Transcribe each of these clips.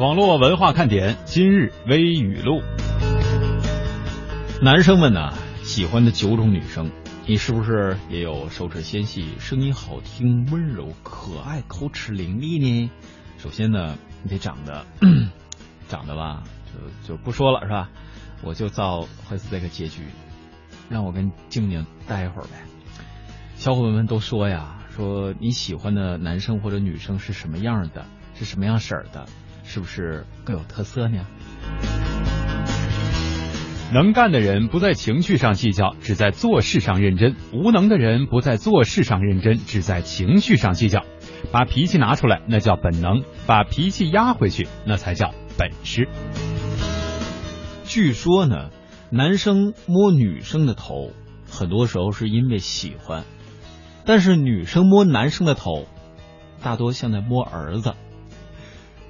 网络文化看点今日微语录。男生们呢喜欢的九种女生，你是不是也有手指纤细、声音好听、温柔可爱、口齿伶俐呢？首先呢，你得长得 长得吧，就就不说了是吧？我就造会是这个结局，让我跟静静待一会儿呗。小伙伴们都说呀，说你喜欢的男生或者女生是什么样的，是什么样式儿的，是不是更有特色呢？能干的人不在情绪上计较，只在做事上认真；无能的人不在做事上认真，只在情绪上计较。把脾气拿出来，那叫本能；把脾气压回去，那才叫本事。据说呢，男生摸女生的头，很多时候是因为喜欢。但是女生摸男生的头，大多像在摸儿子。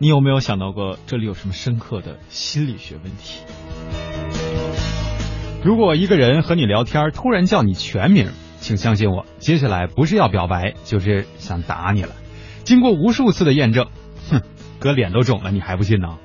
你有没有想到过这里有什么深刻的心理学问题？如果一个人和你聊天，突然叫你全名，请相信我，接下来不是要表白，就是想打你了。经过无数次的验证，哼，哥脸都肿了，你还不信呢？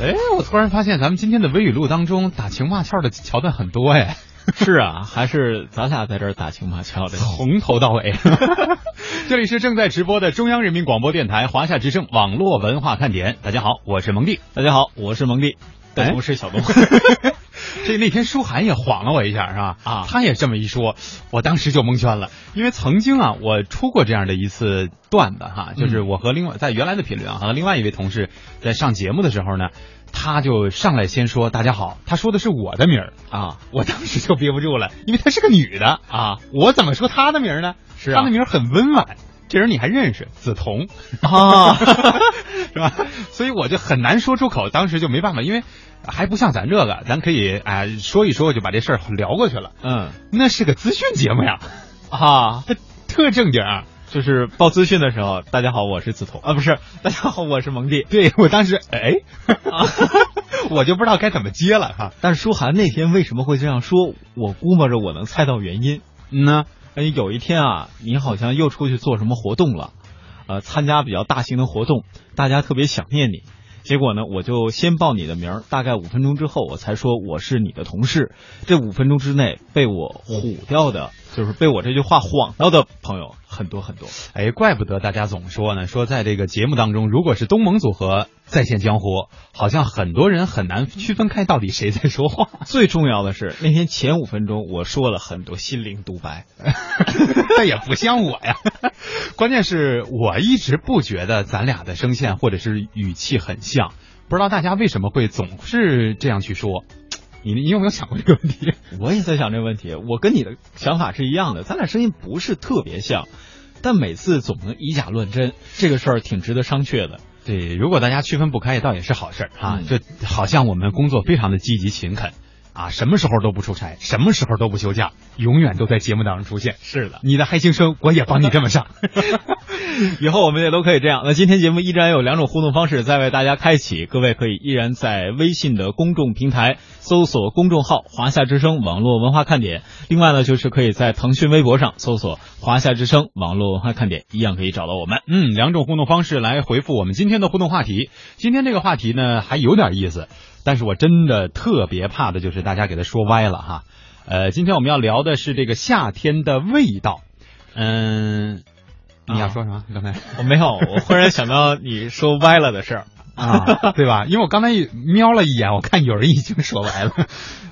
哎，我突然发现咱们今天的微语录当中打情骂俏的桥段很多哎。是啊，还是咱俩在这儿打情骂俏的，从头到尾。这里是正在直播的中央人民广播电台华夏之声网络文化看点。大家好，我是蒙蒂。大家好，我是蒙蒂。哎，不是小东。这那天舒涵也晃了我一下，是吧？啊，他也这么一说，我当时就蒙圈了。因为曾经啊，我出过这样的一次段子哈，就是我和另外在原来的频率啊，和另外一位同事在上节目的时候呢。他就上来先说大家好，他说的是我的名儿啊，我当时就憋不住了，因为她是个女的啊，我怎么说她的名儿呢？是她的名儿很温婉，这人你还认识？梓潼啊，是吧？所以我就很难说出口，当时就没办法，因为还不像咱这个，咱可以哎说一说就把这事儿聊过去了。嗯，那是个资讯节目呀，啊，特正经。就是报资讯的时候，大家好，我是子潼啊，不是，大家好，我是蒙蒂。对我当时，哎，我就不知道该怎么接了哈。但是舒涵那天为什么会这样说？我估摸着我能猜到原因。嗯呢，哎，有一天啊，你好像又出去做什么活动了，呃，参加比较大型的活动，大家特别想念你。结果呢，我就先报你的名儿，大概五分钟之后，我才说我是你的同事。这五分钟之内被我唬掉的，就是被我这句话晃到的朋友很多很多。哎，怪不得大家总说呢，说在这个节目当中，如果是东盟组合再现江湖，好像很多人很难区分开到底谁在说话。最重要的是，那天前五分钟我说了很多心灵独白，那也不像我呀。关键是我一直不觉得咱俩的声线或者是语气很像，不知道大家为什么会总是这样去说。你你有没有想过这个问题？我也在想这个问题。我跟你的想法是一样的，咱俩声音不是特别像，但每次总能以假乱真，这个事儿挺值得商榷的。对，如果大家区分不开，倒也是好事儿啊。就好像我们工作非常的积极勤恳。啊，什么时候都不出差，什么时候都不休假，永远都在节目当中出现。是的，你的嗨青声我也帮你这么上，以后我们也都可以这样。那今天节目依然有两种互动方式在为大家开启，各位可以依然在微信的公众平台搜索公众号“华夏之声网络文化看点”，另外呢就是可以在腾讯微博上搜索“华夏之声网络文化看点”，一样可以找到我们。嗯，两种互动方式来回复我们今天的互动话题。今天这个话题呢还有点意思。但是我真的特别怕的就是大家给他说歪了哈，呃，今天我们要聊的是这个夏天的味道，嗯，你要说什么？刚才我没有，我忽然想到你说歪了的事儿。啊，对吧？因为我刚才瞄了一眼，我看有人已经说完了。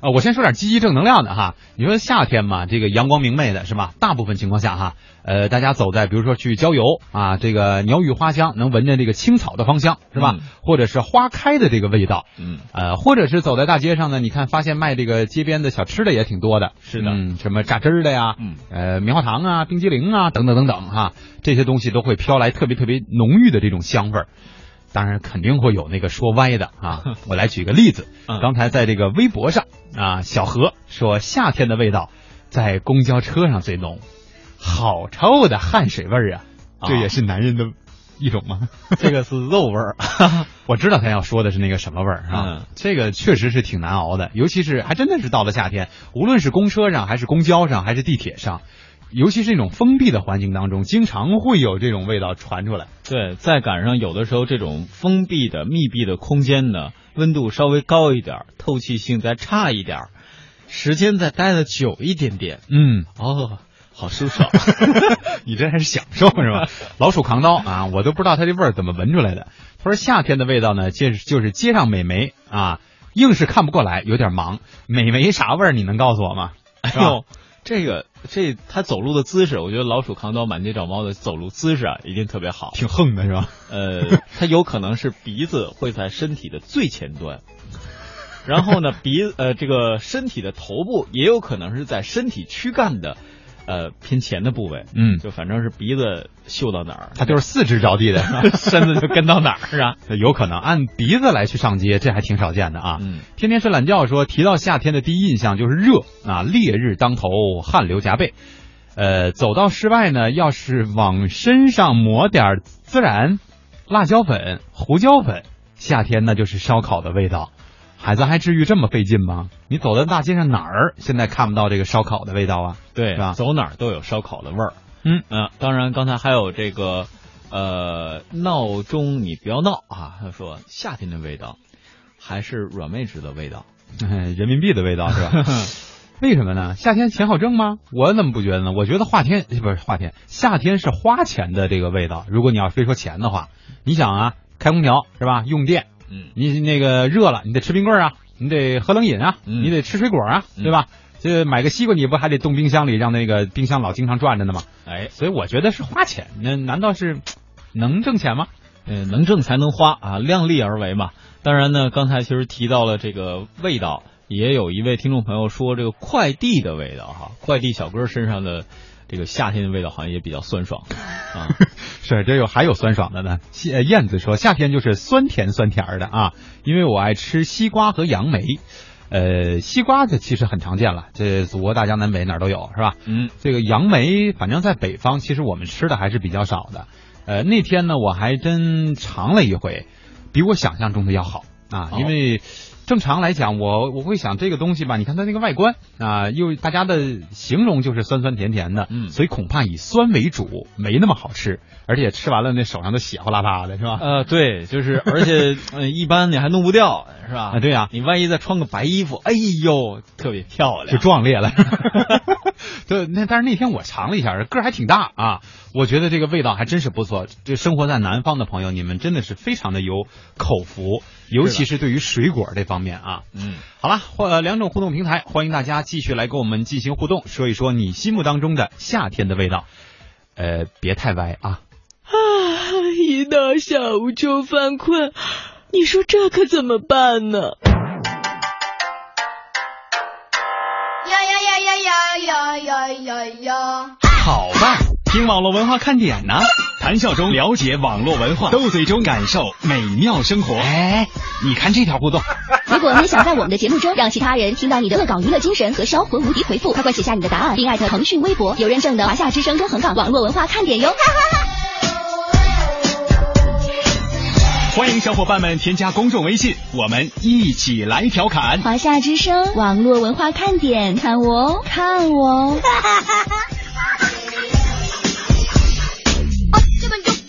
啊，我先说点积极正能量的哈。你说夏天嘛，这个阳光明媚的是吧？大部分情况下哈，呃，大家走在比如说去郊游啊，这个鸟语花香，能闻见这个青草的芳香是吧？或者是花开的这个味道，嗯，呃，或者是走在大街上呢，你看发现卖这个街边的小吃的也挺多的，是的，什么榨汁儿的呀，嗯，呃，棉花糖啊，冰激凌啊，等等等等哈，这些东西都会飘来特别特别浓郁的这种香味儿。当然肯定会有那个说歪的啊！我来举个例子，刚才在这个微博上啊，小何说夏天的味道在公交车上最浓，好臭的汗水味儿啊！这也是男人的一种吗？这个是肉味儿，我知道他要说的是那个什么味儿啊？这个确实是挺难熬的，尤其是还真的是到了夏天，无论是公车上还是公交上还是地铁上，尤其是这种封闭的环境当中，经常会有这种味道传出来。对，再赶上有的时候这种封闭的密闭的空间呢，温度稍微高一点，透气性再差一点，时间再待的久一点点，嗯，哦。好舒爽，你这还是享受是吧？老鼠扛刀啊，我都不知道它这味儿怎么闻出来的。他说夏天的味道呢，就是就是街上美眉啊，硬是看不过来，有点忙。美眉啥味儿？你能告诉我吗？哎呦，这个这他走路的姿势，我觉得老鼠扛刀满街找猫的走路姿势啊，一定特别好，挺横的是吧？呃，它有可能是鼻子会在身体的最前端，然后呢，鼻呃这个身体的头部也有可能是在身体躯干的。呃，偏前的部位，嗯，就反正是鼻子嗅到哪儿，它就是四肢着地的，身子就跟到哪儿啊？有可能按鼻子来去上街，这还挺少见的啊。嗯，天天睡懒觉说，提到夏天的第一印象就是热啊，烈日当头，汗流浃背。呃，走到室外呢，要是往身上抹点孜然、辣椒粉、胡椒粉，夏天那就是烧烤的味道。孩子还至于这么费劲吗？你走在大街上哪儿，现在看不到这个烧烤的味道啊？对，是吧？走哪儿都有烧烤的味儿。嗯嗯，当然，刚才还有这个呃闹钟，你不要闹啊！他说夏天的味道还是软妹纸的味道，人民币的味道是吧？为什么呢？夏天钱好挣吗？我怎么不觉得呢？我觉得花天不是花天，夏天是花钱的这个味道。如果你要非说钱的话，你想啊，开空调是吧？用电。嗯，你那个热了，你得吃冰棍啊，你得喝冷饮啊，你得吃水果啊，对吧？这买个西瓜，你不还得冻冰箱里，让那个冰箱老经常转着呢吗？哎，所以我觉得是花钱，那难道是能挣钱吗？嗯，能挣才能花啊，量力而为嘛。当然呢，刚才其实提到了这个味道，也有一位听众朋友说这个快递的味道哈，快递小哥身上的。这个夏天的味道好像也比较酸爽啊，是这有还有酸爽的呢。燕子说夏天就是酸甜酸甜的啊，因为我爱吃西瓜和杨梅。呃，西瓜这其实很常见了，这祖国大江南北哪儿都有是吧？嗯，这个杨梅反正在北方其实我们吃的还是比较少的。呃，那天呢我还真尝了一回，比我想象中的要好啊，因为。正常来讲，我我会想这个东西吧，你看它那个外观啊，又大家的形容就是酸酸甜甜的，嗯，所以恐怕以酸为主，没那么好吃，而且吃完了那手上都血呼啦啦的，是吧？呃，对，就是而且 一般你还弄不掉，是吧？啊，对呀，你万一再穿个白衣服，哎呦，特别漂亮，就壮烈了。对，那但是那天我尝了一下，个儿还挺大啊，我觉得这个味道还真是不错。这生活在南方的朋友，你们真的是非常的有口福，尤其是对于水果这方面啊。嗯，好了，或两种互动平台，欢迎大家继续来跟我们进行互动，说一说你心目当中的夏天的味道。呃，别太歪啊！啊，一到下午就犯困，你说这可怎么办呢？呀呀呀呀呀！好吧，听网络文化看点呢，谈笑中了解网络文化，斗嘴中感受美妙生活。哎，你看这条互动。如果你想在我们的节目中让其他人听到你的恶搞娱乐精神和销魂无敌回复，快快写下你的答案，并艾特腾讯微博有认证的华夏之声中横岗网络文化看点哟。欢迎小伙伴们添加公众微信，我们一起来调侃。华夏之声网络文化看点，看我哦，看我。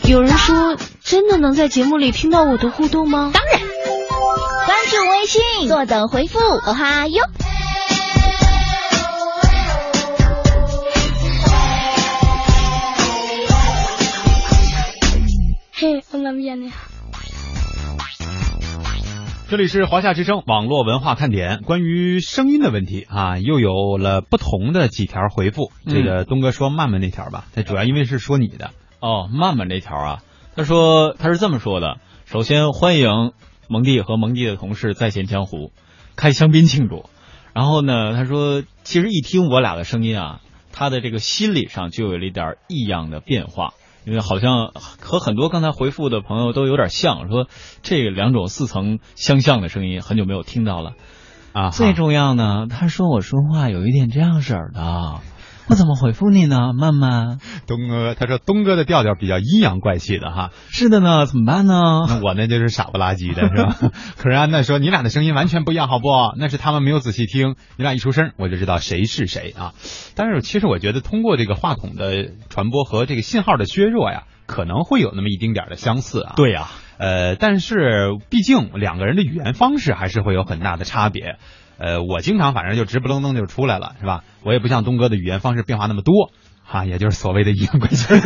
有人说，真的能在节目里听到我的互动吗？当然，关注微信，坐等回复。哦哈哟。嘿，我那边呢？这里是华夏之声网络文化看点，关于声音的问题啊，又有了不同的几条回复。这个东哥说曼曼那条吧，这主要因为是说你的哦。曼曼这条啊，他说他是这么说的：首先欢迎蒙蒂和蒙蒂的同事再现江湖，开香槟庆祝。然后呢，他说其实一听我俩的声音啊，他的这个心理上就有了一点异样的变化。因为好像和很多刚才回复的朋友都有点像，说这两种似曾相像的声音很久没有听到了啊。最重要呢，他说我说话有一点这样式儿的，我怎么回复你呢，曼曼？东哥，他说东哥的调调比较阴阳怪气的哈。是的呢，怎么办呢？那我呢就是傻不拉几的是吧？可是安娜说你俩的声音完全不一样，好不？那是他们没有仔细听，你俩一出声我就知道谁是谁啊。但是其实我觉得通过这个话筒的传播和这个信号的削弱呀，可能会有那么一丁点的相似啊。对呀。呃，但是毕竟两个人的语言方式还是会有很大的差别。呃，我经常反正就直不愣登就出来了，是吧？我也不像东哥的语言方式变化那么多，哈，也就是所谓的阴阳怪气。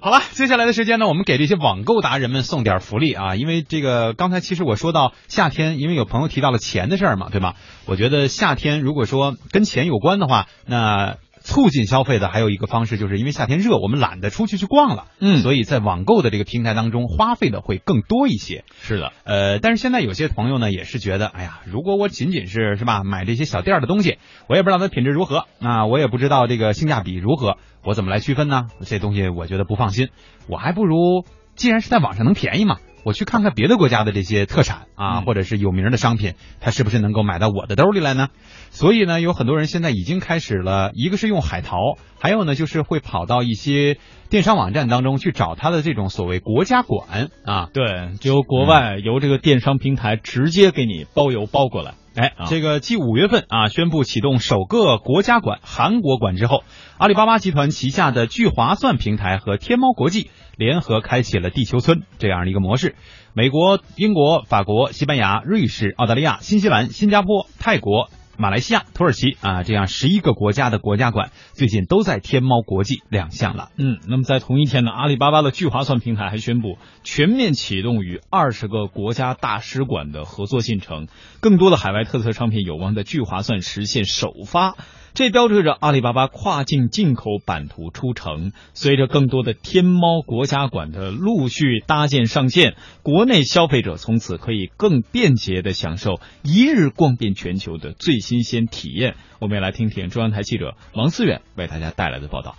好了，接下来的时间呢，我们给这些网购达人们送点福利啊，因为这个刚才其实我说到夏天，因为有朋友提到了钱的事儿嘛，对吧？我觉得夏天如果说跟钱有关的话，那。促进消费的还有一个方式，就是因为夏天热，我们懒得出去去逛了，嗯，所以在网购的这个平台当中花费的会更多一些。是的，呃，但是现在有些朋友呢也是觉得，哎呀，如果我仅仅是是吧买这些小店的东西，我也不知道它品质如何，那我也不知道这个性价比如何，我怎么来区分呢？这东西我觉得不放心，我还不如既然是在网上能便宜嘛。我去看看别的国家的这些特产啊，或者是有名的商品，它是不是能够买到我的兜里来呢？所以呢，有很多人现在已经开始了，一个是用海淘，还有呢就是会跑到一些电商网站当中去找它的这种所谓国家馆啊，对，就由国外由这个电商平台直接给你包邮包过来。哎，这个继五月份啊宣布启动首个国家馆韩国馆之后，阿里巴巴集团旗下的聚划算平台和天猫国际联合开启了地球村这样的一个模式。美国、英国、法国、西班牙、瑞士、澳大利亚、新西兰、新加坡、泰国。马来西亚、土耳其啊，这样十一个国家的国家馆最近都在天猫国际亮相了。嗯，那么在同一天呢，阿里巴巴的聚划算平台还宣布全面启动与二十个国家大使馆的合作进程，更多的海外特色商品有望在聚划算实现首发。这标志着阿里巴巴跨境进口版图出城。随着更多的天猫国家馆的陆续搭建上线，国内消费者从此可以更便捷的享受一日逛遍全球的最新鲜体验。我们也来听听中央台记者王思远为大家带来的报道。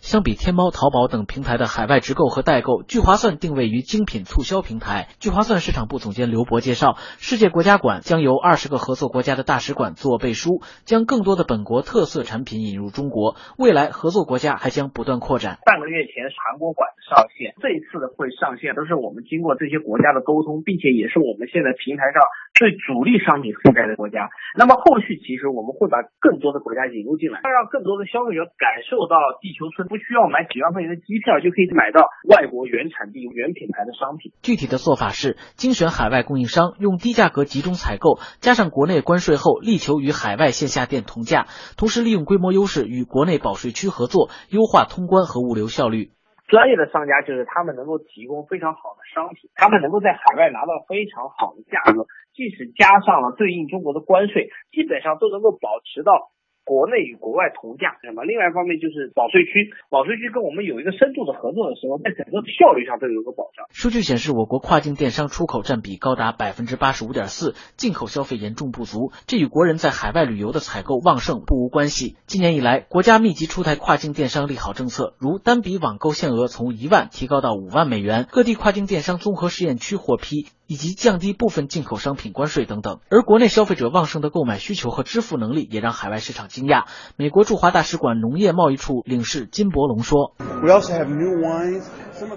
相比天猫、淘宝等平台的海外直购和代购，聚划算定位于精品促销平台。聚划算市场部总监刘博介绍，世界国家馆将由二十个合作国家的大使馆做背书，将更多的本国特色产品引入中国。未来合作国家还将不断扩展。半个月前韩国馆上线，这一次的会上线都是我们经过这些国家的沟通，并且也是我们现在平台上最主力商品覆盖的国家。那么后续其实我们会把更多的国家引入进来，让更多的消费者感受到地球村。不需要买几万块钱的机票就可以买到外国原产地、原品牌的商品。具体的做法是精选海外供应商，用低价格集中采购，加上国内关税后，力求与海外线下店同价，同时利用规模优势与国内保税区合作，优化通关和物流效率。专业的商家就是他们能够提供非常好的商品，他们能够在海外拿到非常好的价格，即使加上了对应中国的关税，基本上都能够保持到。国内与国外同价，那么另外一方面就是保税区，保税区跟我们有一个深度的合作的时候，在整个效率上都有一个保障。数据显示，我国跨境电商出口占比高达百分之八十五点四，进口消费严重不足，这与国人在海外旅游的采购旺盛不无关系。今年以来，国家密集出台跨境电商利好政策，如单笔网购限额从一万提高到五万美元，各地跨境电商综合试验区获批。以及降低部分进口商品关税等等，而国内消费者旺盛的购买需求和支付能力也让海外市场惊讶。美国驻华大使馆农业贸易处领事金伯龙说：“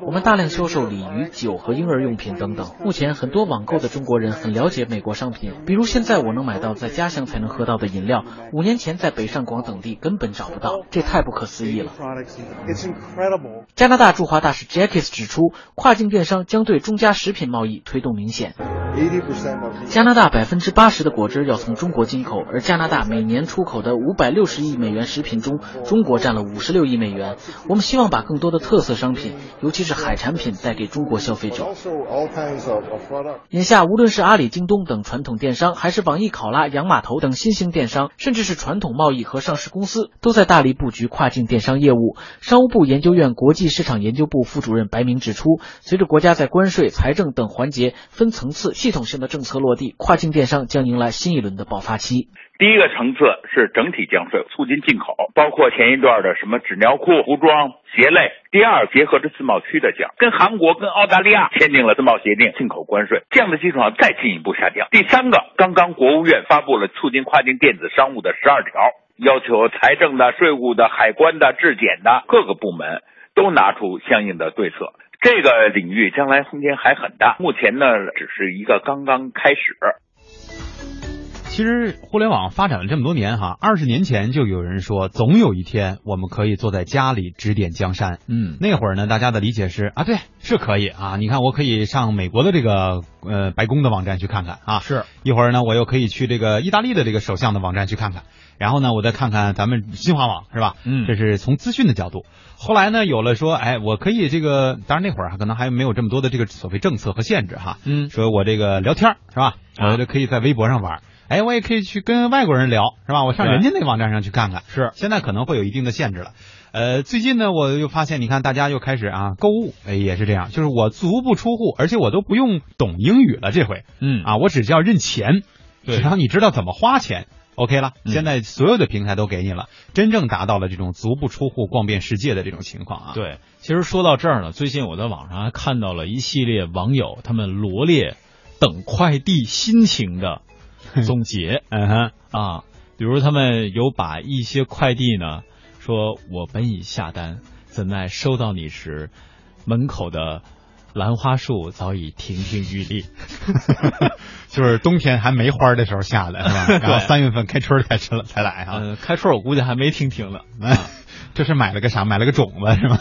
我们大量销售鲤鱼、酒和婴儿用品等等。目前很多网购的中国人很了解美国商品，比如现在我能买到在家乡才能喝到的饮料，五年前在北上广等地根本找不到，这太不可思议了。”加拿大驻华大使 Jackis 指出，跨境电商将对中加食品贸易推动。明显，加拿大百分之八十的果汁要从中国进口，而加拿大每年出口的五百六十亿美元食品中，中国占了五十六亿美元。我们希望把更多的特色商品，尤其是海产品带给中国消费者。眼下，无论是阿里、京东等传统电商，还是网易考拉、洋码头等新兴电商，甚至是传统贸易和上市公司，都在大力布局跨境电商业务。商务部研究院国际市场研究部副主任白明指出，随着国家在关税、财政等环节分层次系统性的政策落地，跨境电商将迎来新一轮的爆发期。第一个层次是整体降税，促进进口，包括前一段的什么纸尿裤、服装、鞋类。第二，结合着自贸区的降，跟韩国、跟澳大利亚签订了自贸协定，进口关税，这样的基础上再进一步下降。第三个，刚刚国务院发布了促进跨境电子商务的十二条，要求财政的、税务的、海关的、质检的各个部门都拿出相应的对策。这个领域将来空间还很大，目前呢只是一个刚刚开始。其实互联网发展了这么多年哈，二十年前就有人说，总有一天我们可以坐在家里指点江山。嗯，那会儿呢，大家的理解是啊，对，是可以啊。你看，我可以上美国的这个呃白宫的网站去看看啊，是一会儿呢，我又可以去这个意大利的这个首相的网站去看看，然后呢，我再看看咱们新华网是吧？嗯，这是从资讯的角度。后来呢，有了说，哎，我可以这个，当然那会儿可能还没有这么多的这个所谓政策和限制哈。嗯，说我这个聊天是吧？我就可以在微博上玩。哎，我也可以去跟外国人聊，是吧？我上人家那个网站上去看看。是，现在可能会有一定的限制了。呃，最近呢，我又发现，你看大家又开始啊购物，哎，也是这样，就是我足不出户，而且我都不用懂英语了，这回，嗯啊，我只需要认钱，只要你知道怎么花钱，OK 了。现在所有的平台都给你了，真正达到了这种足不出户逛遍世界的这种情况啊。对，其实说到这儿呢，最近我在网上还看到了一系列网友他们罗列等快递心情的。总结，嗯哼啊，比如他们有把一些快递呢，说我本已下单，怎奈收到你时，门口的兰花树早已亭亭玉立，就是冬天还没花的时候下的是吧？然后三月份开春才吃了才来啊。嗯，开春我估计还没亭亭呢。这是买了个啥？买了个种子是吧？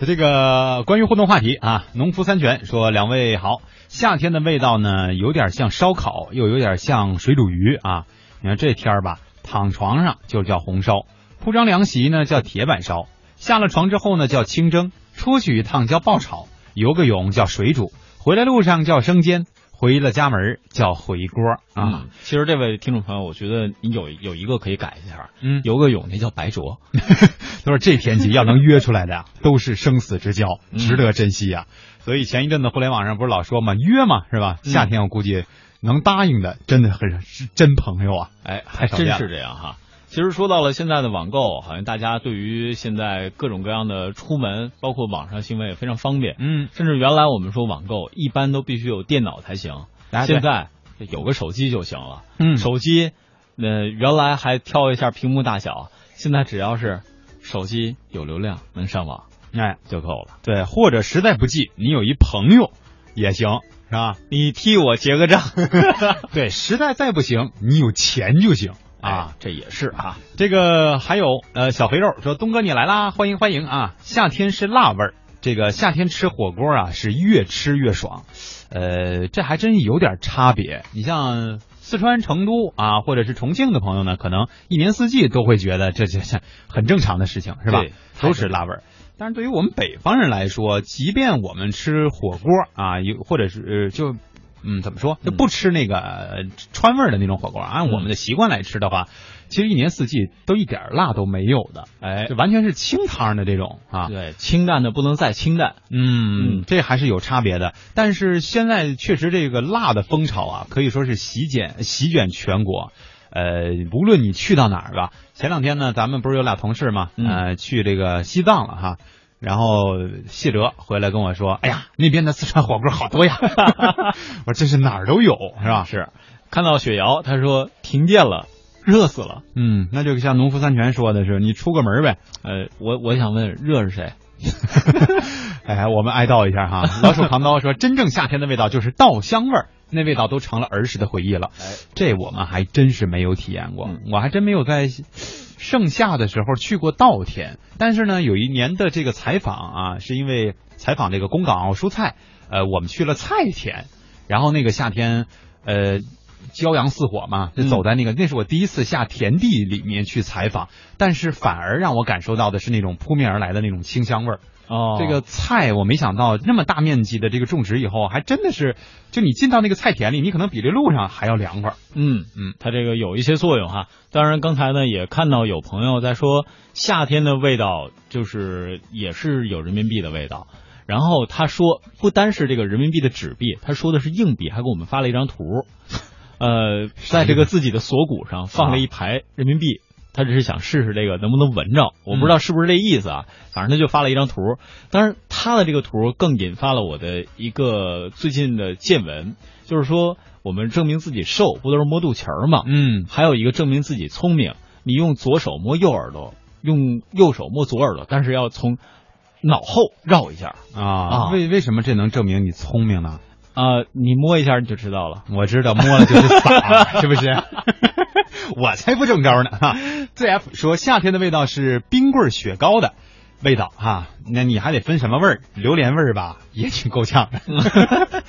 这个关于互动话题啊，农夫三全说两位好，夏天的味道呢，有点像烧烤，又有点像水煮鱼啊。你看这天儿吧，躺床上就叫红烧，铺张凉席呢叫铁板烧，下了床之后呢叫清蒸，出去一趟叫爆炒，游个泳叫水煮，回来路上叫生煎。回了家门叫回锅啊！其实这位听众朋友，我觉得你有有一个可以改一下，嗯，游个泳那叫白灼。都是这天气要能约出来的呀，都是生死之交，值得珍惜呀。所以前一阵子互联网上不是老说嘛，约嘛是吧？夏天我估计能答应的，真的很是真朋友啊！哎，还真是这样哈。其实说到了现在的网购，好像大家对于现在各种各样的出门，包括网上行为也非常方便。嗯，甚至原来我们说网购一般都必须有电脑才行，现在有个手机就行了。嗯，手机，呃，原来还挑一下屏幕大小，现在只要是手机有流量能上网，哎就够了。对，或者实在不济，你有一朋友也行，是吧？你替我结个账。对，实在再不行，你有钱就行。啊，这也是啊，这个还有呃，小肥肉说东哥你来啦，欢迎欢迎啊！夏天是辣味儿，这个夏天吃火锅啊是越吃越爽，呃，这还真有点差别。你像四川成都啊，或者是重庆的朋友呢，可能一年四季都会觉得这这这很正常的事情是吧？都是辣味儿。但是对于我们北方人来说，即便我们吃火锅啊，有或者是就。嗯，怎么说就不吃那个川味的那种火锅？按我们的习惯来吃的话，其实一年四季都一点辣都没有的，哎，就完全是清汤的这种啊。对，清淡的不能再清淡。嗯，这还是有差别的。但是现在确实这个辣的风潮啊，可以说是席卷席卷全国。呃，无论你去到哪儿吧，前两天呢，咱们不是有俩同事嘛，呃，去这个西藏了哈。然后谢哲回来跟我说：“哎呀，那边的四川火锅好多呀！” 我说：“这是哪儿都有，是吧？”是。看到雪瑶，他说停电了，热死了。嗯，那就像农夫山泉说的是，你出个门呗。呃，我我想问，热是谁？哎，我们哀悼一下哈。老鼠扛刀说：“真正夏天的味道就是稻香味儿，那味道都成了儿时的回忆了。”哎，这我们还真是没有体验过，我还真没有在。盛夏的时候去过稻田，但是呢，有一年的这个采访啊，是因为采访这个公港澳蔬菜，呃，我们去了菜田，然后那个夏天，呃，骄阳似火嘛，就走在那个，那是我第一次下田地里面去采访，但是反而让我感受到的是那种扑面而来的那种清香味儿。哦，这个菜我没想到那么大面积的这个种植以后，还真的是，就你进到那个菜田里，你可能比这路上还要凉快。嗯嗯，它这个有一些作用哈。当然，刚才呢也看到有朋友在说，夏天的味道就是也是有人民币的味道。然后他说，不单是这个人民币的纸币，他说的是硬币，还给我们发了一张图，呃，在这个自己的锁骨上放了一排人民币。他只是想试试这个能不能闻着，我不知道是不是这意思啊。反正他就发了一张图，当然他的这个图更引发了我的一个最近的见闻，就是说我们证明自己瘦不都是摸肚脐儿吗？嗯，还有一个证明自己聪明，你用左手摸右耳朵，用右手摸左耳朵，但是要从脑后绕一下啊。为为什么这能证明你聪明呢？啊，你摸一下你就知道了。我知道摸了就是傻，是不是？我才不中招呢哈！ZF 说夏天的味道是冰棍雪糕的味道哈，那你还得分什么味儿？榴莲味儿吧，也挺够呛的。